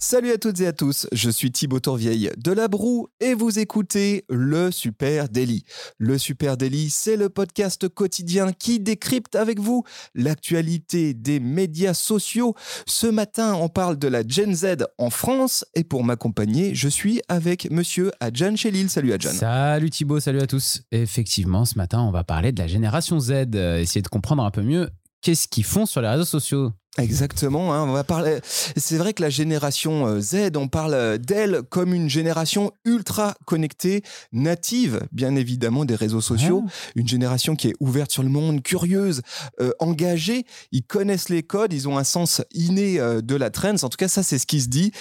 Salut à toutes et à tous, je suis Thibaut Tourvieille de La Broue et vous écoutez le Super Daily. Le Super Daily, c'est le podcast quotidien qui décrypte avec vous l'actualité des médias sociaux. Ce matin, on parle de la Gen Z en France et pour m'accompagner, je suis avec monsieur Adjan Chelil. Salut Adjan. Salut Thibaut, salut à tous. Effectivement, ce matin, on va parler de la génération Z, euh, essayer de comprendre un peu mieux qu'est-ce qu'ils font sur les réseaux sociaux. Exactement, hein, on va parler. C'est vrai que la génération euh, Z, on parle euh, d'elle comme une génération ultra connectée, native, bien évidemment, des réseaux sociaux. Une génération qui est ouverte sur le monde, curieuse, euh, engagée. Ils connaissent les codes, ils ont un sens inné de la trends. En tout cas, ça, c'est ce qui se dit.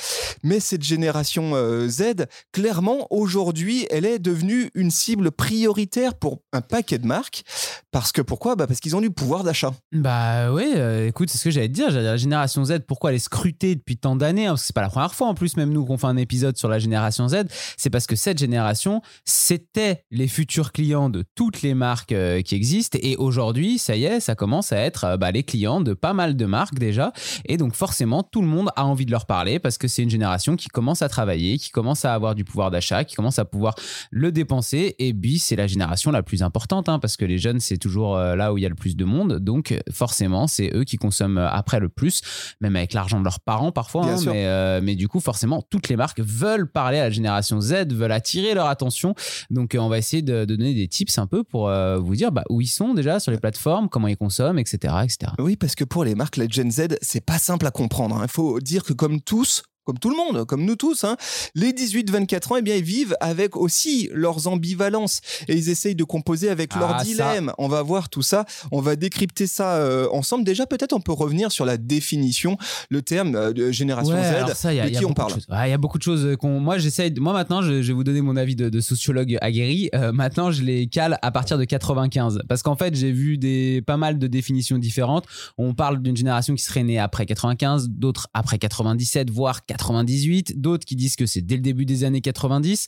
Mais cette génération Z, clairement, aujourd'hui, elle est devenue une cible prioritaire pour un paquet de marques. Parce que pourquoi? Bah Parce qu'ils ont du pouvoir d'achat. Bah oui, écoute, c'est ce que j'allais te dire la génération Z, pourquoi elle est scrutée depuis tant d'années hein, Parce c'est pas la première fois en plus, même nous qu'on fait un épisode sur la génération Z, c'est parce que cette génération, c'était les futurs clients de toutes les marques euh, qui existent. Et aujourd'hui, ça y est, ça commence à être euh, bah, les clients de pas mal de marques déjà. Et donc forcément, tout le monde a envie de leur parler parce que c'est une génération qui commence à travailler, qui commence à avoir du pouvoir d'achat, qui commence à pouvoir le dépenser. Et puis, c'est la génération la plus importante hein, parce que les jeunes, c'est toujours euh, là où il y a le plus de monde. Donc forcément, c'est eux qui consomment après le plus, même avec l'argent de leurs parents parfois. Hein, mais, euh, mais, du coup, forcément, toutes les marques veulent parler à la génération Z, veulent attirer leur attention. Donc, euh, on va essayer de, donner des tips un peu pour euh, vous dire bah, où ils sont déjà sur les plateformes, comment ils consomment, etc., etc. Oui, parce que pour les marques, la Gen Z, c'est pas simple à comprendre. Hein. Il faut dire que comme tous, comme tout le monde, comme nous tous, hein, les 18-24 ans, eh bien, ils vivent avec aussi leurs ambivalences et ils essayent de composer avec leurs ah, dilemmes. On va voir tout ça, on va décrypter ça euh, ensemble. Déjà, peut-être on peut revenir sur la définition, le terme euh, de génération Z, de qui on parle? Il y a beaucoup de choses qu'on. Moi, j'essaye. Moi, maintenant, je, vais vous donner mon avis de, sociologue aguerri. Euh, maintenant, je les cale à partir de 95, parce qu'en fait, j'ai vu des pas mal de définitions différentes. On parle d'une génération qui serait née après 95, d'autres après 97, voire 98, d'autres qui disent que c'est dès le début des années 90.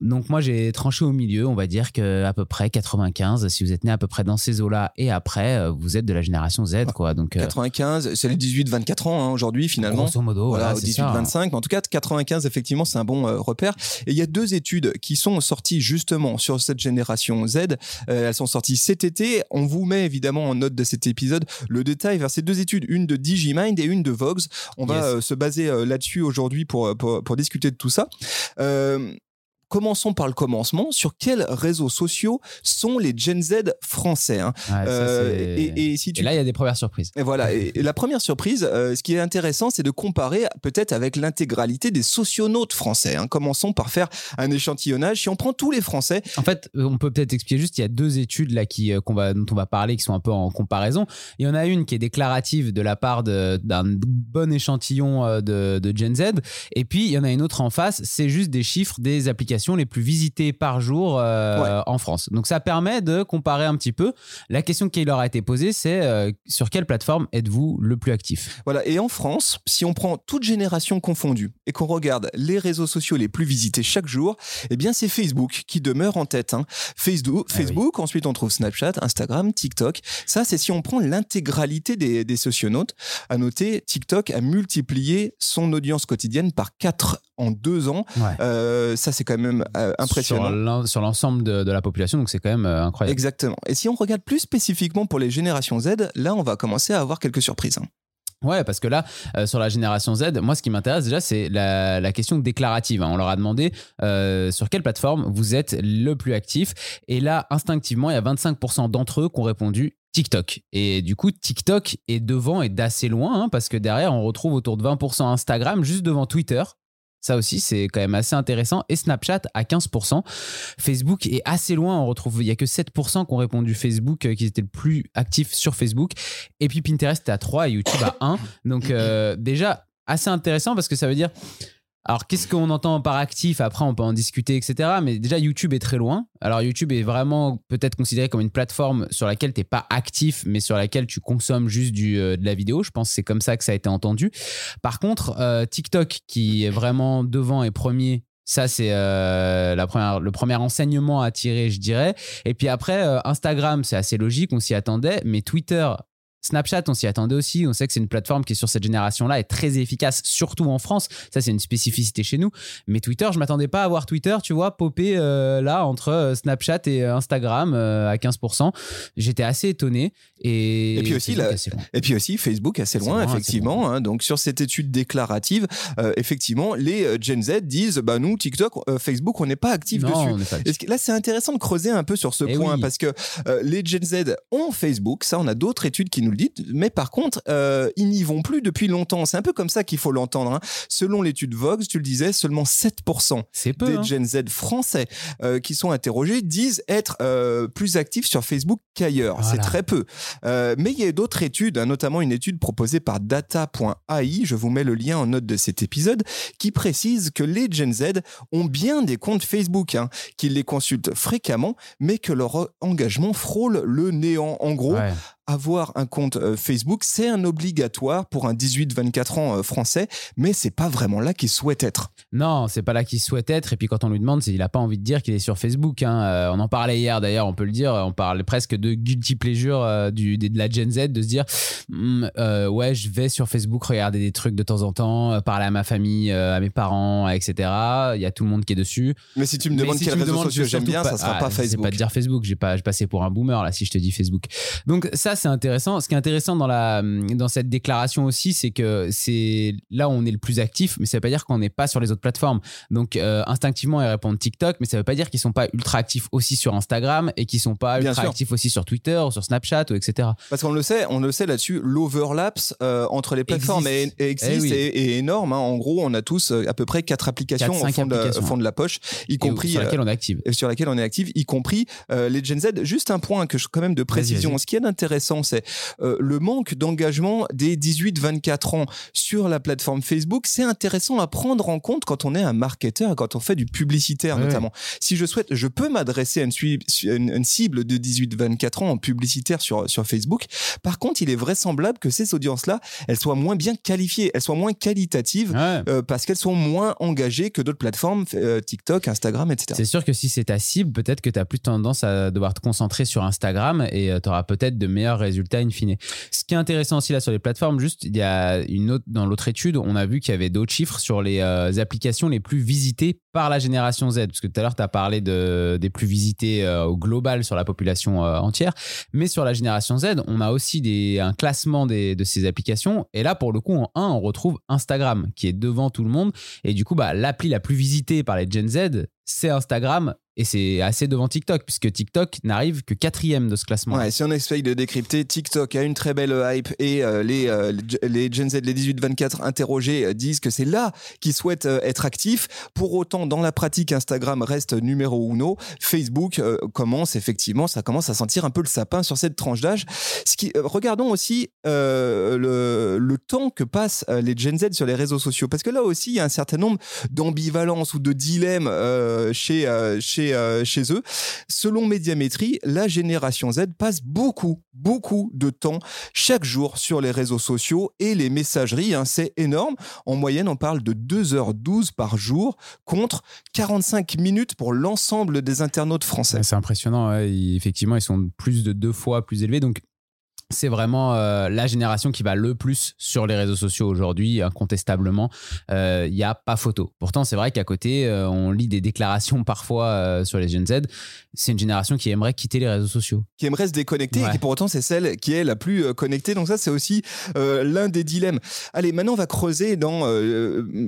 Donc moi j'ai tranché au milieu, on va dire que à peu près 95, si vous êtes né à peu près dans ces eaux-là et après, euh, vous êtes de la génération Z quoi. Donc 95, euh, c'est les 18-24 ans hein, aujourd'hui finalement. Grosso modo, voilà, 18-25. En tout cas, 95 effectivement c'est un bon euh, repère. Et il y a deux études qui sont sorties justement sur cette génération Z. elles sont sorties cet été. On vous met évidemment en note de cet épisode le détail vers ces deux études, une de Digimind et une de Vox. On va se baser là-dessus aujourd'hui pour, discuter de tout ça. Euh, commençons par le commencement. Sur quels réseaux sociaux sont les Gen Z français hein euh, et, si tu... là, il y a des premières surprises. Et voilà. Et, la première surprise, euh, ce qui est intéressant, c'est de comparer peut-être avec l'intégralité des socionautes français. Hein. Commençons par faire un échantillonnage. Si on prend tous les Français. En fait, euh, on peut peut-être expliquer juste, il y a deux études là qui, qu'on va, dont on va parler qui sont un peu en comparaison. Il y en a une qui est déclarative de la part d'un bon échantillon de, de Gen Z. Et puis, il y en a une autre en face, c'est juste des chiffres des applications les plus visitées par jour euh, en France. Donc ça permet de comparer un petit peu. La question qui leur a été posée, c'est euh, sur quelle plateforme êtes-vous le plus actif? Voilà, et en France, si on prend toute génération confondue et qu'on regarde les réseaux sociaux les plus visités chaque jour, eh bien c'est Facebook qui demeure en tête. Hein. Facebook, ah Facebook ensuite on trouve Snapchat, Instagram, TikTok. Ça, c'est si on prend l'intégralité des, des socionautes. À noter, TikTok a multiplié son audience quotidienne par 4 en deux ans. Euh, ça, c'est quand même euh, impressionnant. Sur l'ensemble de, la population, donc c'est quand même euh, incroyable. Exactement. Et si on regarde plus spécifiquement pour les générations Z, là, on va commencer à avoir quelques surprises. Hein. Ouais, parce que là, euh, sur la génération Z, moi, ce qui m'intéresse déjà, c'est la, la question déclarative. hein. On leur a demandé euh, sur quelle plateforme vous êtes le plus actif. Et là, instinctivement, il y a 25% d'entre eux qui ont répondu TikTok. Et du coup, TikTok est devant et d'assez loin, hein, parce que derrière, on retrouve autour de 20% Instagram, juste devant Twitter. Ça aussi, c'est quand même assez intéressant. Et Snapchat à 15%. Facebook est assez loin. On retrouve, il y a que 7% qui ont répondu Facebook, euh, qui étaient le plus actifs sur Facebook. Et puis Pinterest est à 3 et YouTube à 1. Donc euh, déjà, assez intéressant parce que ça veut dire... Alors, qu'est-ce qu'on entend par actif? Après, on peut en discuter, etc. Mais déjà, YouTube est très loin. Alors, YouTube est vraiment peut-être considéré comme une plateforme sur laquelle tu n'es pas actif, mais sur laquelle tu consommes juste du, euh, de la vidéo. Je pense que c'est comme ça que ça a été entendu. Par contre, euh, TikTok, qui est vraiment devant et premier ça, c'est euh, le premier enseignement à tirer, je dirais. Et puis après, Instagram, c'est assez logique, on s'y attendait. Mais Twitter, Snapchat, on s'y attendait aussi. On sait que c'est une plateforme qui est sur cette génération-là est très efficace, surtout en France. Ça, c'est une spécificité chez nous. Mais Twitter, je m'attendais pas à voir Twitter, tu vois, popper euh, là entre euh, Snapchat et euh, Instagram euh, à 15%. J'étais assez étonné. Et, Et puis aussi, Facebook la- assez loin. Et puis aussi Facebook assez loin, effectivement. hein. donc sur cette étude déclarative, euh, effectivement, les Gen Z disent, bah nous TikTok, Facebook, on n'est pas actif Non, dessus. pas Là, c'est intéressant de creuser un peu sur ce Eh point oui. parce que les Gen Z ont Facebook, ça, on a d'autres études qui nous le disent, mais par contre, euh, ils n'y vont plus depuis longtemps. C'est un peu comme ça qu'il faut l'entendre. hein. Selon l'étude Vox, tu le disais, seulement 7% C'est peu. des hein. Gen Z français euh, qui sont interrogés disent être euh, plus actifs sur Facebook qu'ailleurs. C'est très peu. Mais il y a d'autres études, hein, notamment une étude proposée par data.ai, je vous mets le lien en note de cet épisode, qui précise que les Gen Z ont bien des comptes Facebook, hein, qu'ils les consultent fréquemment, mais que leur engagement frôle le néant. En gros, Ouais. Avoir un compte euh, Facebook, c'est un obligatoire pour un 18-24 ans euh, français, mais c'est pas vraiment là qu'ils souhaitent être. Non, c'est pas là qu'il souhaite être. Et puis quand on lui demande, c'est- il a pas envie de dire qu'il est sur Facebook. hein. Euh, on en parlait hier d'ailleurs, on peut le dire. On parlait presque de guilty pleasure du, de la Gen Z, de se dire euh, ouais, je vais sur Facebook regarder des trucs de temps en temps, parler à ma famille, à mes parents, etc. Il y a tout le monde qui est dessus. Mais si tu me demandes si quel réseau social je j'aime bien, ça sera Ah, pas Facebook. pas te dire Facebook, j'ai pas, je passais pour un boomer là si je te dis Facebook. Donc ça c'est intéressant. Ce qui est intéressant dans la dans cette déclaration aussi, c'est que c'est là où on est le plus actif, mais ça veut pas dire qu'on n'est pas sur les autres plateformes. Donc euh, instinctivement ils répondent TikTok, mais ça veut pas dire qu'ils sont pas ultra actifs aussi sur Instagram et qu'ils sont pas Bien ultra sûr. actifs aussi sur Twitter ou sur Snapchat ou etc. Parce qu'on le sait, on le sait là-dessus, l'overlaps euh, entre les plateformes Existe. est, existe Eh oui. et, et énorme. hein. En gros, on a tous euh, à peu près quatre applications Quatre, au cinq fond de, applications. au fond de la poche, y Et compris sur laquelle on est active. et sur laquelle on est actif, y compris les Gen Z. Juste un point que je, quand même de précision. Ce qui est intéressant, c'est euh, le manque d'engagement des 18-24 ans sur la plateforme Facebook. C'est intéressant à prendre en compte quand on est un marketeur, quand on fait du publicitaire Ouais, notamment. Si je souhaite, je peux m'adresser à une, sui- une- une cible de 18-24 ans en publicitaire sur, sur Facebook. Par contre, il est vraisemblable que ces audiences-là, elles soient moins bien qualifiées, elles soient moins qualitatives. Ouais. euh, parce qu'elles sont moins engagées que d'autres plateformes, euh, TikTok, Instagram, etc. C'est sûr que si c'est ta cible, peut-être que tu as plus tendance à devoir te concentrer sur Instagram et tu auras peut-être de meilleurs résultats in fine. Ce qui est intéressant aussi là sur les plateformes, juste, il y a une autre, dans l'autre étude, on a vu qu'il y avait d'autres chiffres sur les euh, applications les plus visitées par la génération Z. Parce que tout à l'heure, tu as parlé de, des plus visités euh, au global sur la population euh, entière. Mais sur la génération Z, on a aussi un classement des, de ces applications. Et là, pour le coup, en 1, on retrouve Instagram qui est devant tout le monde. Et du coup, bah, l'appli la plus visitée par les Gen Z, c'est Instagram. Et c'est assez devant TikTok, puisque TikTok n'arrive que quatrième de ce classement. Si on essaye de décrypter, TikTok a une très belle hype et euh, les, euh, les Gen Z, les 18-24 interrogés euh, disent que c'est là qu'ils souhaitent euh, être actifs. Pour autant, dans la pratique, Instagram reste numéro uno. Facebook euh, commence effectivement, ça commence à sentir un peu le sapin sur cette tranche d'âge. Euh, regardons aussi euh, le, le temps que passent euh, les Gen Z sur les réseaux sociaux, parce que là aussi, il y a un certain nombre d'ambivalences ou de dilemmes euh, chez, euh, chez, euh, chez eux. Selon Médiamétrie, la génération Z passe beaucoup, beaucoup de temps chaque jour sur les réseaux sociaux et les messageries. hein, c'est énorme. En moyenne, on parle de 2h12 par jour contre 45 minutes pour l'ensemble des internautes français. C'est impressionnant. effectivement, ils sont plus de deux fois plus élevés. Donc, c'est vraiment euh, la génération qui va le plus sur les réseaux sociaux aujourd'hui, incontestablement. Il euh, n'y a pas photo. Pourtant, c'est vrai qu'à côté, euh, on lit des déclarations parfois sur les Gen Z. C'est une génération qui aimerait quitter les réseaux sociaux. Qui aimerait se déconnecter et qui pour autant, c'est celle qui est la plus connectée. Donc ça, c'est aussi l'un des dilemmes. Allez, maintenant, on va creuser dans...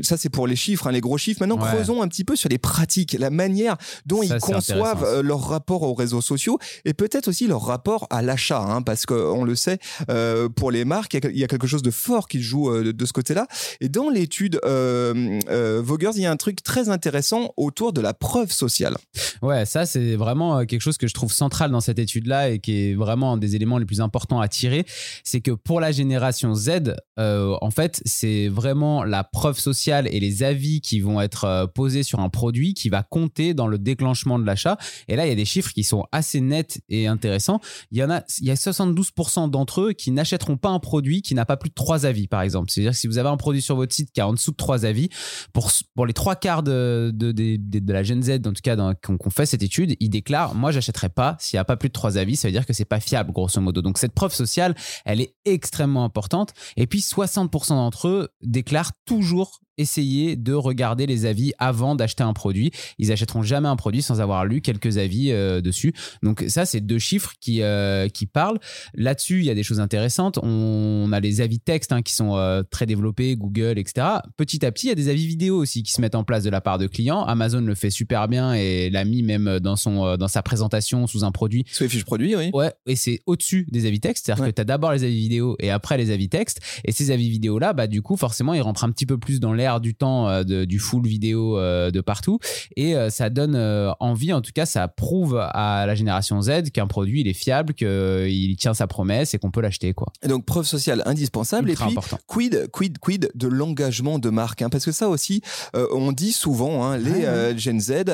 ça, c'est pour les chiffres, hein, les gros chiffres. Maintenant, creusons un petit peu sur les pratiques, la manière dont ils conçoivent leur rapport aux réseaux sociaux et peut-être aussi leur rapport à l'achat. Hein, parce qu'on le sait, euh, pour les marques, il y a quelque chose de fort qui joue euh, de ce côté-là. Et dans l'étude euh, Vogers, il y a un truc très intéressant autour de la preuve sociale. Ouais, ça c'est vraiment quelque chose que je trouve central dans cette étude-là et qui est vraiment un des éléments les plus importants à tirer. C'est que pour la génération Z, en fait, c'est vraiment la preuve sociale et les avis qui vont être posés sur un produit qui va compter dans le déclenchement de l'achat. Et là, il y a des chiffres qui sont assez nets et intéressants. Il y en a, il y a 72% d'entre eux qui n'achèteront pas un produit qui n'a pas plus de trois avis, par exemple. C'est-à-dire que si vous avez un produit sur votre site qui a en dessous de trois avis, pour, pour les trois quarts de, de, de, la Gen Z, en tout cas, qu'on fait cette étude, ils déclarent Moi, j'achèterai pas s'il n'y a pas plus de trois avis. Ça veut dire que c'est pas fiable, grosso modo. Donc, cette preuve sociale, elle est extrêmement importante. Et puis, 60% d'entre eux déclarent toujours essayer de regarder les avis avant d'acheter un produit. Ils achèteront jamais un produit sans avoir lu quelques avis euh, dessus. Donc ça, c'est deux chiffres qui, euh, qui parlent. Là-dessus, il y a des choses intéressantes. On a les avis texte hein, qui sont euh, très développés, Google, etc. Petit à petit, il y a des avis vidéo aussi qui se mettent en place de la part de clients. Amazon le fait super bien et l'a mis même dans, son, dans sa présentation sous un produit. Sous les fiches produits, oui. Ouais, et c'est au-dessus des avis texte. C'est-à-dire que tu as d'abord les avis vidéo et après les avis texte. Et ces avis vidéo-là, bah, du coup, forcément, ils rentrent un petit peu plus dans l'air du temps euh, du full vidéo euh, de partout. Et euh, ça donne envie en tout cas ça prouve à la génération Z qu'un produit il est fiable qu'il tient sa promesse et qu'on peut l'acheter quoi. Et donc preuve sociale indispensable. Et puis quid quid quid de l'engagement de marque hein, parce que ça aussi on dit souvent hein, les Gen Z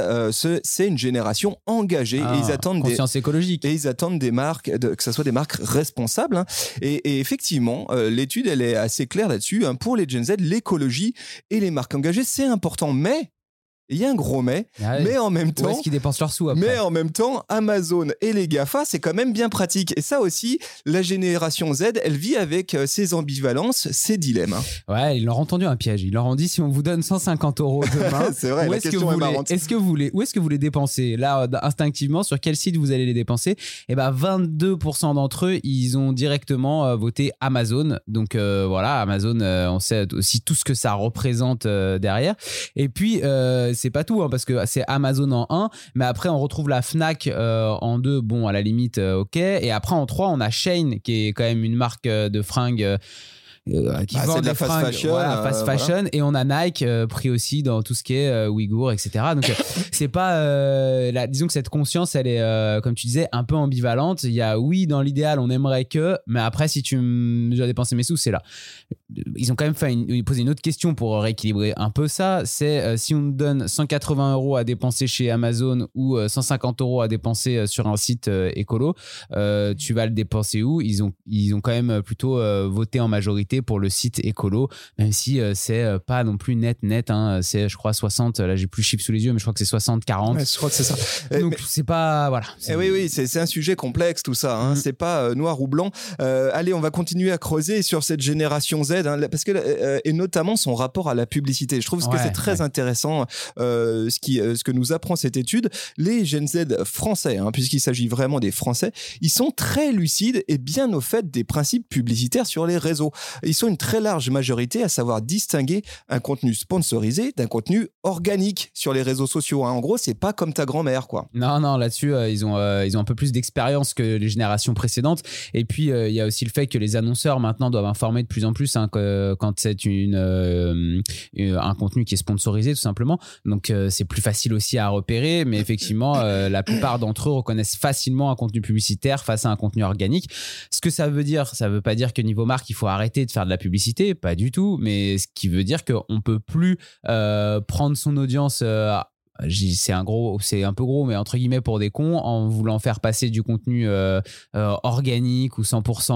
c'est une génération engagée. Et ils ah, attendent conscience des, écologique. et ils attendent des marques que ce soit des marques responsables hein. et, effectivement l'étude elle est assez claire là-dessus pour les Gen Z l'écologie et les marques engagées, c'est important. Mais il y a un gros mais, ah mais en même temps, est-ce qu'ils dépensent leur sous après Mais en même temps, Amazon et les Gafa, c'est quand même bien pratique. Et ça aussi, la génération Z, elle vit avec euh, ses ambivalences, ses dilemmes. Hein. Ouais, ils leur ont tendu un piège. Ils leur ont dit si on vous donne 150 euros demain, c'est vrai. Où est-ce que vous voulez, est-ce que vous voulez, où est-ce que vous les dépensez? Là, instinctivement, sur quel site vous allez les dépenser? Et eh ben, 22% d'entre eux, ils ont directement euh, voté Amazon. Donc euh, voilà, Amazon, on sait aussi tout ce que ça représente derrière. Et puis c'est pas tout, hein, parce que c'est Amazon en 1, mais après on retrouve la Fnac euh, en 2, bon, à la limite, euh, ok. Et après en 3, on a Shane, qui est quand même une marque euh, de fringues euh, qui bah, de la fast fashion, voilà, fast fashion. Et on a Nike euh, pris aussi dans tout ce qui est Ouïghour etc donc c'est pas la, disons que cette conscience elle est comme tu disais un peu ambivalente. Il y a oui dans l'idéal on aimerait que mais après si tu dois dépenser mes sous c'est là ils ont quand même fait une, posé une autre question pour rééquilibrer un peu ça c'est si on donne 180 euros à dépenser chez Amazon ou 150 euros à dépenser sur un site écolo tu vas le dépenser où? Ils ont ils ont quand même plutôt voté en majorité pour le site écolo, même si euh, c'est euh, pas non plus net, net. Hein. c'est, je crois, 60. Là, j'ai plus le chiffre sous les yeux, mais je crois que c'est 60, 40. je crois que c'est ça. Donc, c'est pas. Voilà. Eh oui, oui, c'est un sujet complexe, tout ça. Hein. Mm. C'est pas euh, noir ou blanc. allez, on va continuer à creuser sur cette génération Z, hein, parce que, et notamment son rapport à la publicité. Je trouve que c'est très intéressant ce, qui, ce que nous apprend cette étude. Les Gen Z français, puisqu'il s'agit vraiment des Français, ils sont très lucides et bien au fait des principes publicitaires sur les réseaux ils sont une très large majorité à savoir distinguer un contenu sponsorisé d'un contenu organique sur les réseaux sociaux. Hein. En gros, c'est pas comme ta grand-mère, quoi. Non, non, là-dessus, euh, ils, ont, euh, ils ont un peu plus d'expérience que les générations précédentes. Et puis, euh, il y a aussi le fait que les annonceurs maintenant doivent informer de plus en plus hein, quand c'est une, un contenu qui est sponsorisé, tout simplement. Donc, c'est plus facile aussi à repérer. Mais effectivement, la plupart d'entre eux reconnaissent facilement un contenu publicitaire face à un contenu organique. Ce que ça veut dire, ça veut pas dire que niveau marque, il faut arrêter de faire de la publicité, pas du tout, mais ce qui veut dire qu'on peut plus euh, prendre son audience euh, c'est un gros c'est un peu gros mais entre guillemets pour des cons en voulant faire passer du contenu euh, organique ou 100%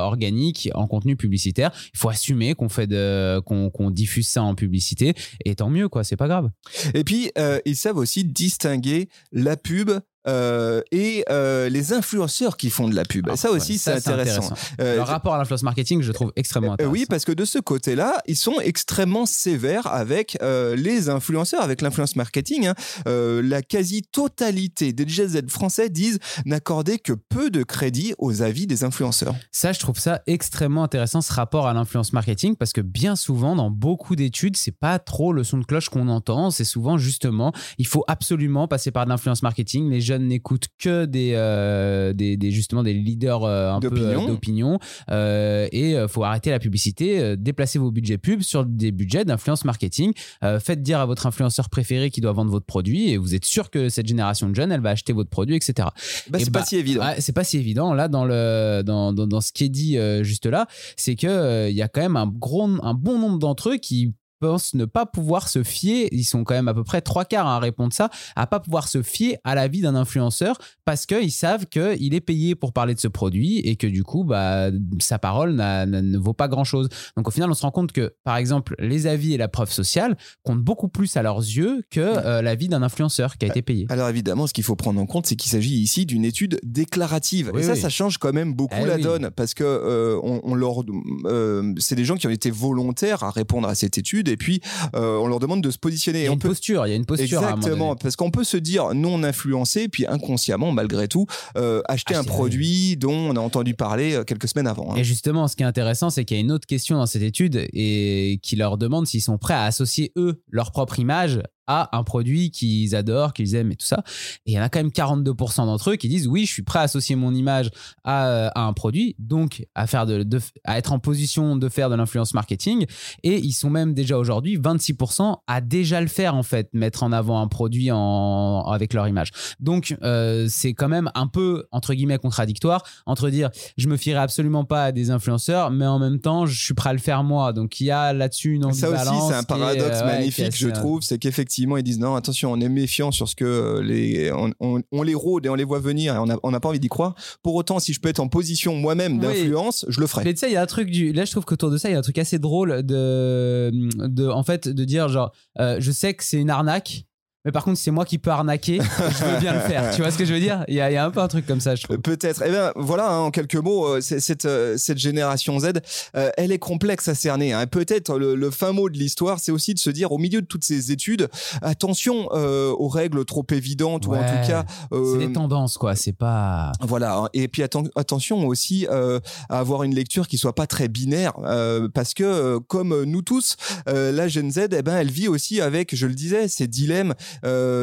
organique en contenu publicitaire il faut assumer qu'on fait de qu'on diffuse ça en publicité et tant mieux quoi c'est pas grave. Et puis ils savent aussi distinguer la pub euh, et euh, les influenceurs qui font de la pub. Ah, ça aussi, ouais, c'est ça, intéressant. Euh, Le rapport à l'influence marketing, je trouve extrêmement intéressant. oui, parce que de ce côté-là, ils sont extrêmement sévères avec les influenceurs, avec l'influence marketing. hein. La quasi-totalité des GZ français disent n'accorder que peu de crédit aux avis des influenceurs. Ça, je trouve ça extrêmement intéressant, ce rapport à l'influence marketing, parce que bien souvent, dans beaucoup d'études, c'est pas trop le son de cloche qu'on entend. C'est souvent justement, il faut absolument passer par de l'influence marketing. Les jeunes n'écoutent que des, euh, des, des- justement des leaders euh, un peu D'opinion. euh, d'opinion, euh, et il faut arrêter la publicité, euh, déplacer vos budgets pubs sur des budgets d'influence marketing. Euh, faites dire à votre influenceur préféré qui doit vendre votre produit, et vous êtes sûr que cette génération de jeunes, elle va acheter votre produit, etc. Bah, Et c'est bah, pas si évident. Ouais, c'est pas si évident là dans le dans, dans, dans ce qui est dit euh, juste là, c'est que euh, il y a quand même un gros un bon nombre d'entre eux qui pensent ne pas pouvoir se fier, ils sont quand même à peu près trois quarts à répondre ça, à pas pouvoir se fier à l'avis d'un influenceur parce qu'ils savent qu'il est payé pour parler de ce produit et que du coup, bah, sa parole ne vaut pas grand-chose. Donc au final, on se rend compte que, par exemple, les avis et la preuve sociale comptent beaucoup plus à leurs yeux que euh, l'avis d'un influenceur qui a été payé. Alors évidemment, ce qu'il faut prendre en compte, c'est qu'il s'agit ici d'une étude déclarative. Oui, et ça, oui. ça change quand même beaucoup Eh la oui. donne, parce que euh, on, on leur, euh, c'est des gens qui ont été volontaires à répondre à cette étude, et puis euh, on leur demande de se positionner. Il y Et a on une peut posture, il y a une posture moment Exactement, parce qu'on peut se dire non influencé, puis inconsciemment, malgré tout, euh, acheter un produit dont on a entendu parler euh, quelques semaines avant. hein. Et justement, ce qui est intéressant, c'est qu'il y a une autre question dans cette étude et qui leur demande s'ils sont prêts à associer eux leur propre image à un produit qu'ils adorent, qu'ils aiment et tout ça. Et il y en a quand même 42% d'entre eux qui disent oui, je suis prêt à associer mon image à, à un produit, donc à faire de, de- à être en position de faire de l'influence marketing. Et ils sont même déjà aujourd'hui 26% à déjà le faire en fait, mettre en avant un produit en, avec leur image. Donc euh, c'est quand même un peu entre guillemets contradictoire entre dire je me fierai absolument pas à des influenceurs, mais en même temps, je suis prêt à le faire moi. Donc il y a là-dessus une Ça ambivalence. aussi, c'est un est, paradoxe euh, ouais, qui est magnifique, je euh, trouve. C'est qu'effectivement, ils disent non, attention, on est méfiant sur ce que euh, les, on, on- on les rôde et on les voit venir et on n'a pas envie d'y croire. Pour autant, si je peux être en position moi-même Oui. d'influence, je le ferai. Mais tu sais, il y a un truc du. Là, je trouve qu'autour de ça, il y a un truc assez drôle de, de en fait, de dire genre, euh, je sais que c'est une arnaque. Mais par contre, c'est moi qui peux arnaquer, je veux bien le faire. Tu vois ce que je veux dire? Il y, a, il y a un peu un truc comme ça, je trouve. Peut-être. Eh bien, voilà, hein, en quelques mots, euh, cette, euh, cette génération Z, euh, elle est complexe à cerner. hein. Peut-être le, le fin mot de l'histoire, c'est aussi de se dire, au milieu de toutes ces études, attention euh, aux règles trop évidentes, ou en tout cas... euh, C'est des tendances, quoi. C'est pas. Voilà, hein. et puis atten- attention aussi euh, à avoir une lecture qui soit pas très binaire, euh, parce que comme nous tous, euh, la Gen Z, eh ben, elle vit aussi avec, je le disais, ces dilemmes,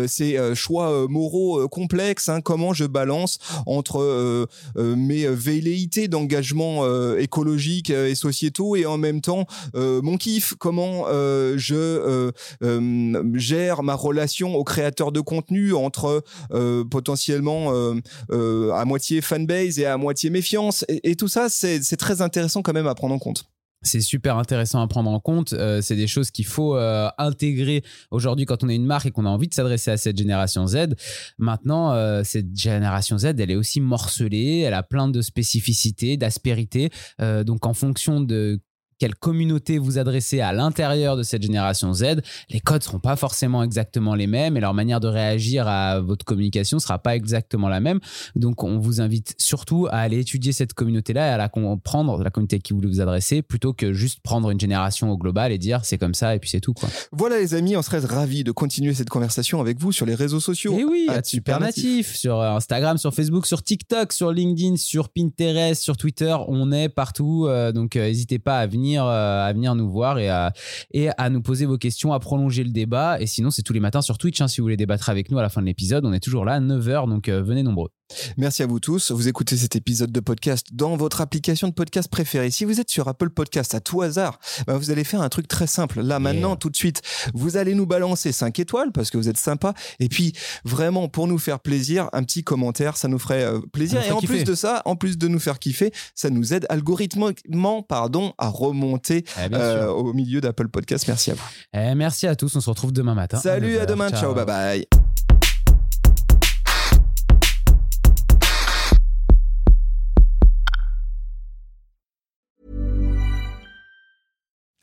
ces euh, choix euh, moraux euh, complexes. hein. comment je balance entre euh, euh, mes velléités d'engagement euh, écologique euh, et sociétaux et en même temps euh, mon kiff. Comment euh, je euh, euh, gère ma relation au créateur de contenu entre euh, potentiellement euh, euh, à moitié fanbase et à moitié méfiance. Et, et tout ça, c'est très intéressant quand même à prendre en compte. C'est super intéressant à prendre en compte. Euh, c'est des choses qu'il faut euh, intégrer aujourd'hui quand on est une marque et qu'on a envie de s'adresser à cette génération Z. Maintenant, euh, cette génération Z, elle est aussi morcelée, elle a plein de spécificités, d'aspérités. Donc, en fonction de quelle communauté vous adressez à l'intérieur de cette génération Z, les codes seront pas forcément exactement les mêmes et leur manière de réagir à votre communication sera pas exactement la même. Donc, on vous invite surtout à aller étudier cette communauté-là et à la comprendre, la communauté qui vous voulez vous adresser, plutôt que juste prendre une génération au global et dire c'est comme ça et puis c'est tout. Quoi. Voilà les amis, on serait ravis de continuer cette conversation avec vous sur les réseaux sociaux. Et oui, À à Super Natif, sur euh, Instagram, sur Facebook, sur TikTok, sur LinkedIn, sur Pinterest, sur Twitter, on est partout. euh, donc euh, n'hésitez pas à venir, euh, à venir nous voir et à, et à nous poser vos questions, à prolonger le débat. Et sinon, c'est tous les matins sur Twitch. hein, si vous voulez débattre avec nous à la fin de l'épisode, on est toujours là à 9h, donc euh, venez nombreux. Merci à vous tous. Vous écoutez cet épisode de podcast dans votre application de podcast préférée. Si vous êtes sur Apple Podcast à tout hasard, ben, vous allez faire un truc très simple. Là, maintenant, tout de suite, vous allez nous balancer 5 étoiles parce que vous êtes sympa. Et puis, vraiment, pour nous faire plaisir, un petit commentaire, ça nous ferait euh, plaisir. Et en kiffer. plus de ça, en plus de nous faire kiffer, ça nous aide algorithmiquement pardon, à remonter Eh, euh, au milieu d'Apple Podcast. Merci à vous. Eh, merci à tous, on se retrouve demain matin. Salut, à 9h. demain. Ciao, bye bye.